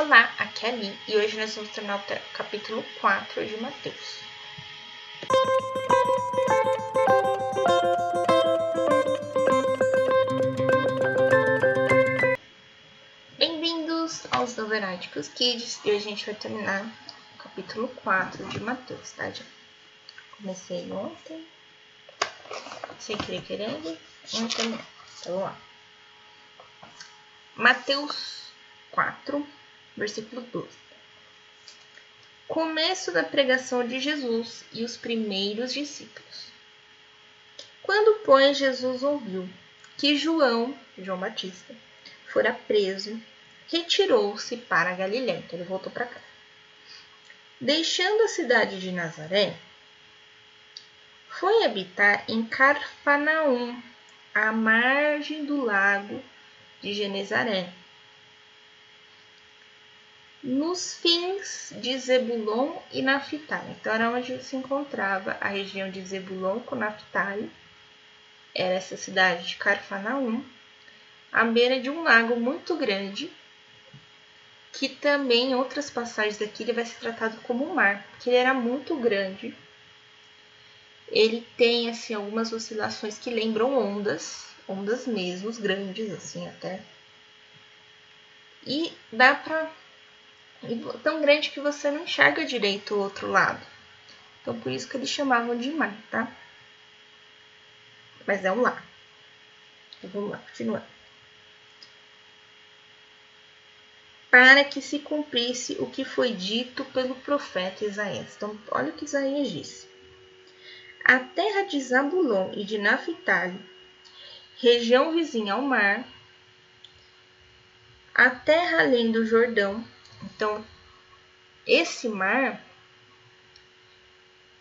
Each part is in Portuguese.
Olá, aqui é a Ali e hoje nós vamos terminar o capítulo 4 de Mateus. Bem-vindos aos Novenáticos Kids e hoje a gente vai terminar o capítulo 4 de Mateus, tá? Já comecei ontem, sem querer querendo, ontem, então vamos lá. Mateus 4, versículo 12. Começo da pregação de Jesus e os primeiros discípulos. Quando, pois, Jesus ouviu que João, João Batista, fora preso, retirou-se para Galiléia. Então ele voltou para cá. Deixando a cidade de Nazaré, foi habitar em Carfanaum, à margem do lago de Genezaré, nos fins de Zebulon e Naphtali. Então, era onde se encontrava a região de Zebulon com Naphtali. Era essa cidade de Carfanaum, à beira de um lago muito grande, que também em outras passagens daqui ele vai ser tratado como um mar, porque ele era muito grande. Ele tem assim algumas oscilações que lembram ondas, ondas mesmo, grandes assim até. E dá para tão grande que você não enxerga direito o outro lado. Então por isso que eles chamavam de mar, tá? Mas é um lar. Então, vamos lá, continuando. Para que se cumprisse o que foi dito pelo profeta Isaías. Então, olha o que Isaías disse. A terra de Zabulon e de Naphtali região vizinha ao mar, a terra além do Jordão. Então, esse mar,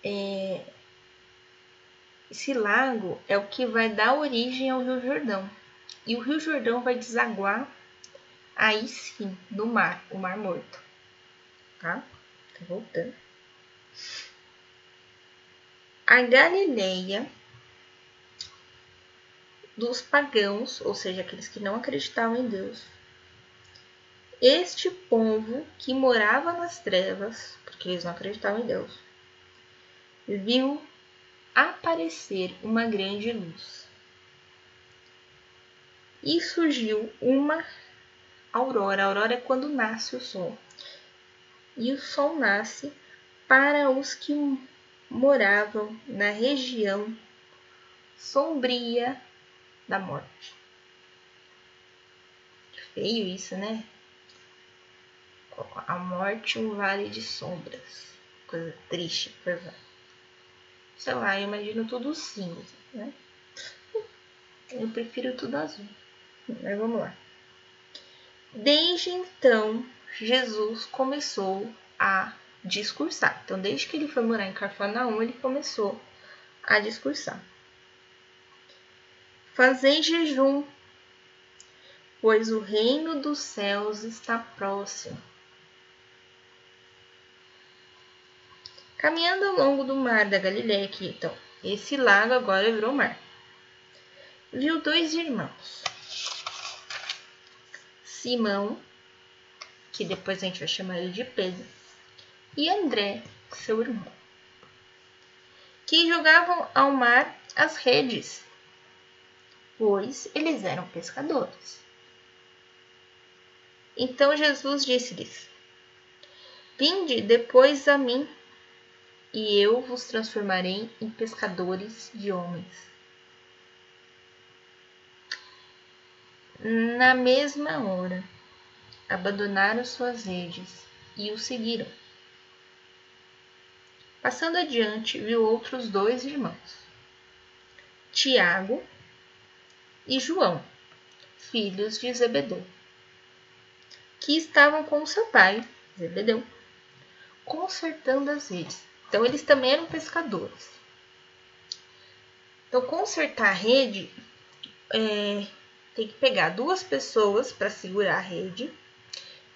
é, esse lago é o que vai dar origem ao Rio Jordão. E o Rio Jordão vai desaguar aí sim no mar, o Mar Morto. Tá? Tá voltando. A Galileia dos pagãos, ou seja, aqueles que não acreditavam em Deus. Este povo que morava nas trevas, porque eles não acreditavam em Deus, viu aparecer uma grande luz. E surgiu uma aurora. A aurora é quando nasce o sol. E o sol nasce para os que moravam na região sombria da morte. Feio isso, né? A morte um vale de sombras. Coisa triste, coisa. Sei lá, eu imagino tudo cinza, né? Eu prefiro tudo azul. Mas vamos lá. Desde então, Jesus começou a discursar. Então, desde que ele foi morar em Cafarnaum, ele começou a discursar. Fazei jejum, pois o reino dos céus está próximo. Caminhando ao longo do mar da Galileia, aqui, então, esse lago agora virou mar. Viu dois irmãos. Simão, que depois a gente vai chamar ele de Pedro, e André, seu irmão, que jogavam ao mar as redes pois eles eram pescadores. Então Jesus disse-lhes: Vinde depois a mim, e eu vos transformarei em pescadores de homens. Na mesma hora, abandonaram suas redes e o seguiram. Passando adiante, viu outros dois irmãos, Tiago e João, filhos de Zebedeu, que estavam com seu pai, Zebedeu, consertando as redes. Então, eles também eram pescadores. Então, consertar a rede é, tem que pegar duas pessoas para segurar a rede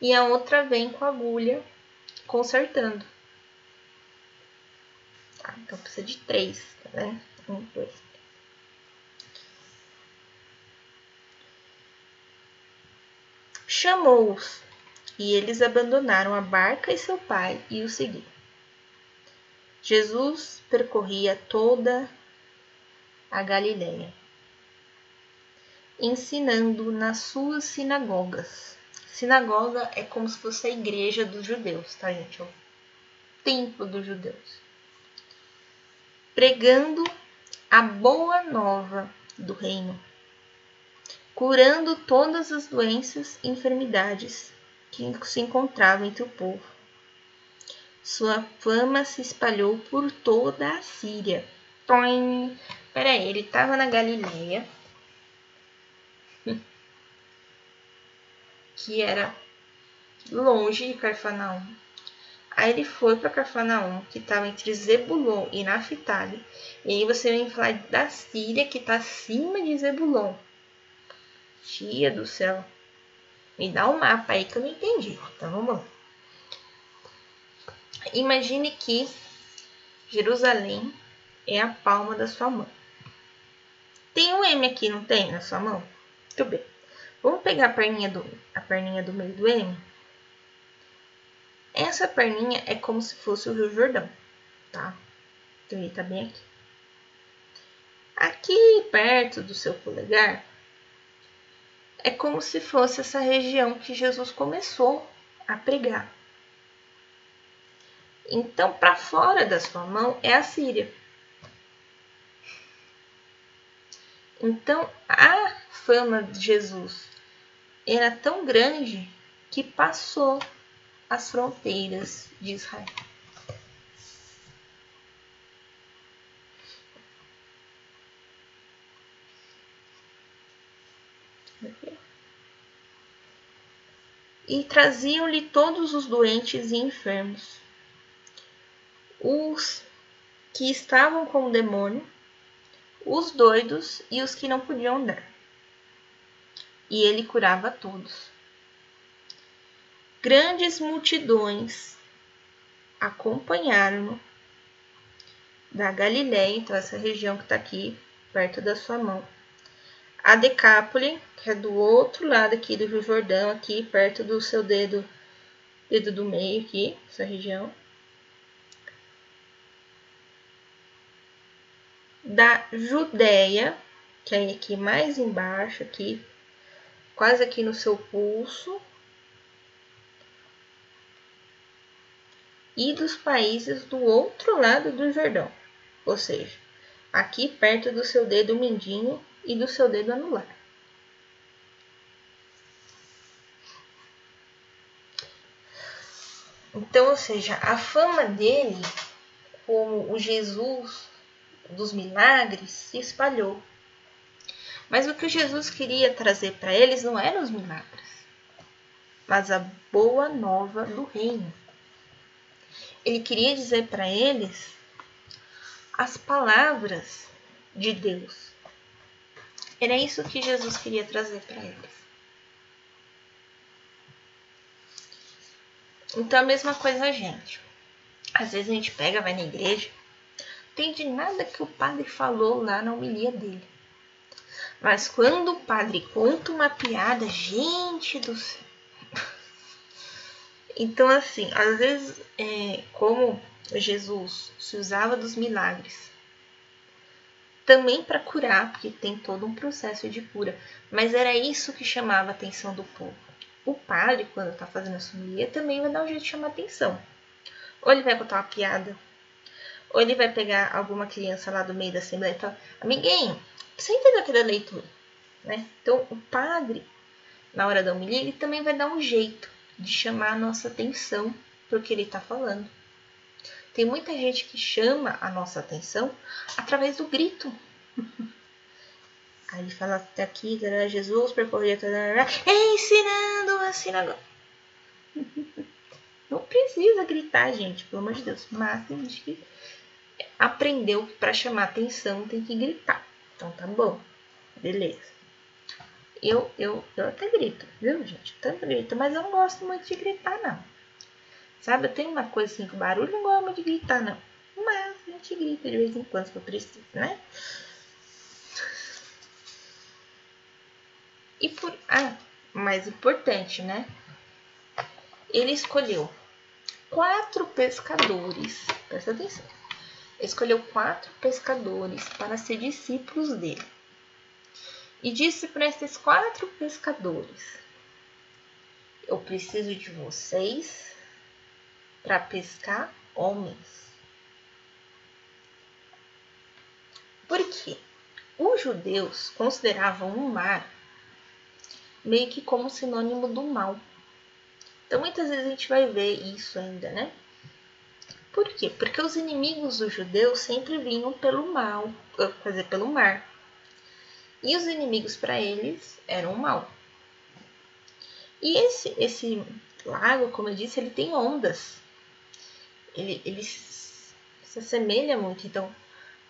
e a outra vem com a agulha consertando. Tá? Então, precisa de três, vendo? Um, dois, chamou-os E eles abandonaram a barca e seu pai e o seguiram. Jesus percorria toda a Galiléia, ensinando nas suas sinagogas. Sinagoga é como se fosse a igreja dos judeus, tá, gente? É o templo dos judeus. Pregando a boa nova do reino, curando todas as doenças e enfermidades que se encontravam entre o povo. Sua fama se espalhou por toda a Síria. Toim. Peraí, ele estava na Galileia, que era longe de Carfanaum. Aí ele foi para Carfanaum, que estava entre Zebulon e Naphtali. E aí você vem falar da Síria, que está acima de Zebulon. Tia do céu. Me dá um mapa aí que eu não entendi. Então vamos lá. Imagine que Jerusalém é a palma da sua mão. Tem um M aqui, não tem? Na sua mão? Muito bem. Vamos pegar a perninha do, a perninha do meio do M? Essa perninha é como se fosse o Rio Jordão, tá? Então ele tá bem aqui. Aqui perto do seu polegar é como se fosse essa região que Jesus começou a pregar. Então, para fora da sua mão é a Síria. Então, a fama de Jesus era tão grande que passou as fronteiras de Israel. E traziam-lhe todos os doentes e enfermos, os que estavam com o demônio, os doidos e os que não podiam andar. E ele curava todos. Grandes multidões acompanharam-no da Galiléia, então essa região que está aqui perto da sua mão. A Decápole, que é do outro lado aqui do Rio Jordão, aqui perto do seu dedo, dedo do meio aqui, essa região. Da Judéia, que é aqui mais embaixo, aqui, quase aqui no seu pulso, e dos países do outro lado do Jordão, ou seja, aqui perto do seu dedo mindinho e do seu dedo anular. Então, ou seja, a fama dele como o Jesus dos milagres se espalhou. Mas o que Jesus queria trazer para eles não eram os milagres, mas a boa nova do reino ele queria dizer para eles as palavras de Deus. Era isso que Jesus queria trazer para eles. Então a mesma coisa a gente. Às vezes a gente pega, vai na igreja, entende nada que o padre falou lá na homilia dele. Mas quando o padre conta uma piada, gente do céu, então, assim, às vezes, é, como Jesus se usava dos milagres, também para curar, porque tem todo um processo de cura, mas era isso que chamava a atenção do povo. O padre, quando está fazendo a sumia, também vai dar um jeito de chamar atenção. Ou ele vai contar uma piada, ou ele vai pegar alguma criança lá do meio da assembleia e falar: Amiguinho, você entendeu aquela leitura? Né? Então, o padre, na hora da homilia, ele também vai dar um jeito de chamar a nossa atenção para o que ele está falando. Tem muita gente que chama a nossa atenção através do grito. Aí ele fala até aqui, Jesus percorria ensinando a sinagoga. Não precisa gritar, gente, pelo amor de Deus. Mas tem gente que aprendeu que para chamar atenção tem que gritar. Então tá bom, beleza. Eu, eu, eu até grito, viu, gente? Tanto grito, mas eu não gosto muito de gritar, não. Sabe, eu tenho uma coisa assim com barulho, não gosto muito de gritar, não. Mas a gente grita de vez em quando se eu preciso, né? E por. Ah, mais importante, né? ele escolheu quatro pescadores, presta atenção, escolheu quatro pescadores para ser discípulos dele. E disse para esses quatro pescadores: Eu preciso de vocês para pescar homens. Por quê? Os judeus consideravam o mar meio que como sinônimo do mal. Então muitas vezes a gente vai ver isso ainda, né? Por quê? Porque os inimigos dos judeus sempre vinham pelo mal, quer dizer, pelo mar. E os inimigos para eles eram o mal. E esse, esse lago, como eu disse, ele tem ondas. Ele, ele se assemelha muito. Então,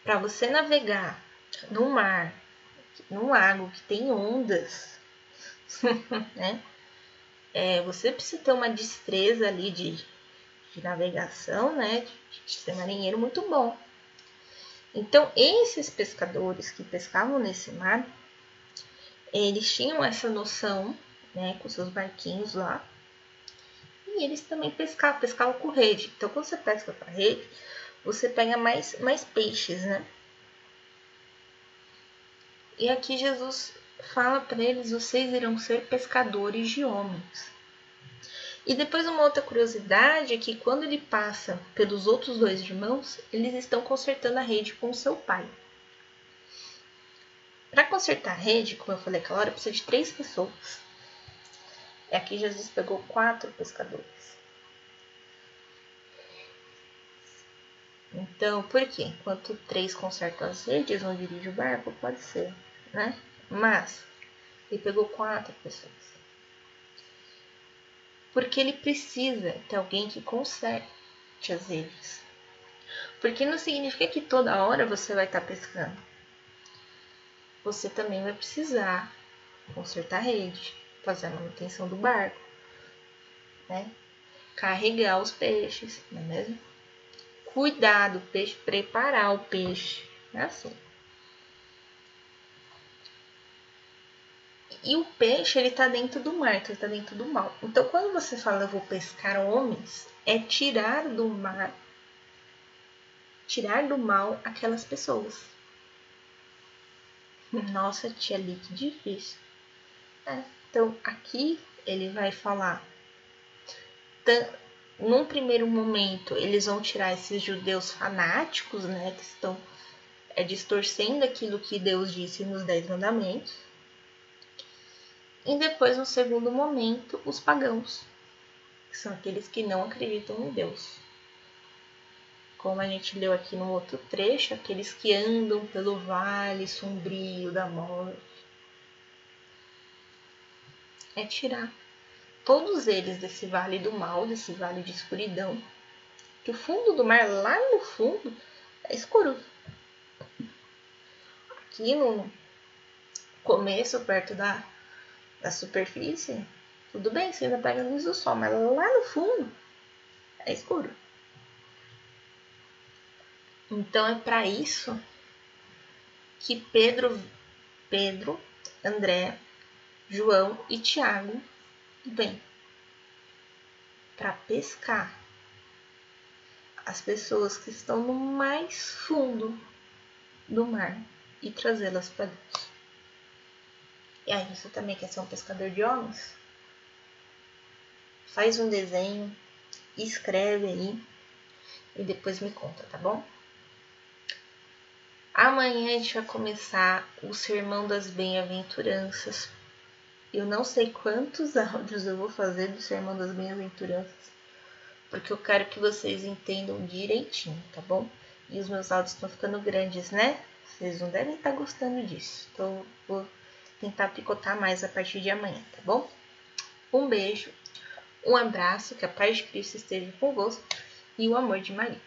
para você navegar no mar, num lago que tem ondas, né? É, você precisa ter uma destreza ali de, de navegação, né? De, de ser marinheiro muito bom. Então, esses pescadores que pescavam nesse mar, eles tinham essa noção, né, com seus barquinhos lá, e eles também pescavam, pescavam com rede. Então, quando você pesca com rede, você pega mais, mais peixes, né? E aqui Jesus fala para eles: vocês irão ser pescadores de homens. E depois uma outra curiosidade é que quando ele passa pelos outros dois irmãos, eles estão consertando a rede com seu pai. Para consertar a rede, como eu falei aquela hora, precisa de três pessoas. E aqui Jesus pegou quatro pescadores. Então, por quê? Enquanto três consertam as redes, um dirige o barco, pode ser, né? Mas ele pegou quatro pessoas. Porque ele precisa ter alguém que conserte as redes. Porque não significa que toda hora você vai estar pescando. Você também vai precisar consertar a rede, fazer a manutenção do barco, né? carregar os peixes, não é mesmo? Cuidar do peixe, preparar o peixe, é assim. E o peixe, ele tá dentro do mar, então ele tá dentro do mal. Então, quando você fala eu vou pescar homens, é tirar do mar, tirar do mal aquelas pessoas. Nossa, tia ali, que difícil. É, então, aqui ele vai falar. Num primeiro momento, eles vão tirar esses judeus fanáticos, né, que estão é, distorcendo aquilo que Deus disse nos Dez Mandamentos e depois, no segundo momento, os pagãos, que são aqueles que não acreditam em Deus. Como a gente leu aqui no outro trecho, aqueles que andam pelo vale sombrio da morte. É tirar todos eles desse vale do mal, desse vale de escuridão. Que o fundo do mar, lá no fundo, é escuro. Aqui no começo, perto da da superfície, tudo bem, você ainda pega a luz do sol, mas lá no fundo é escuro. Então é para isso que Pedro, Pedro, André, João e Tiago vêm para pescar as pessoas que estão no mais fundo do mar e trazê-las para Deus. E aí, você também quer ser um pescador de homens? Faz um desenho, escreve aí e depois me conta, tá bom? Amanhã a gente vai começar o Sermão das Bem-aventuranças. Eu não sei quantos áudios eu vou fazer do Sermão das Bem-aventuranças, porque eu quero que vocês entendam direitinho, tá bom? E os meus áudios estão ficando grandes, né? Vocês não devem estar gostando disso. Então, vou tentar picotar mais a partir de amanhã, tá bom? Um beijo, um abraço, que a paz de Cristo esteja com você e o amor de Maria.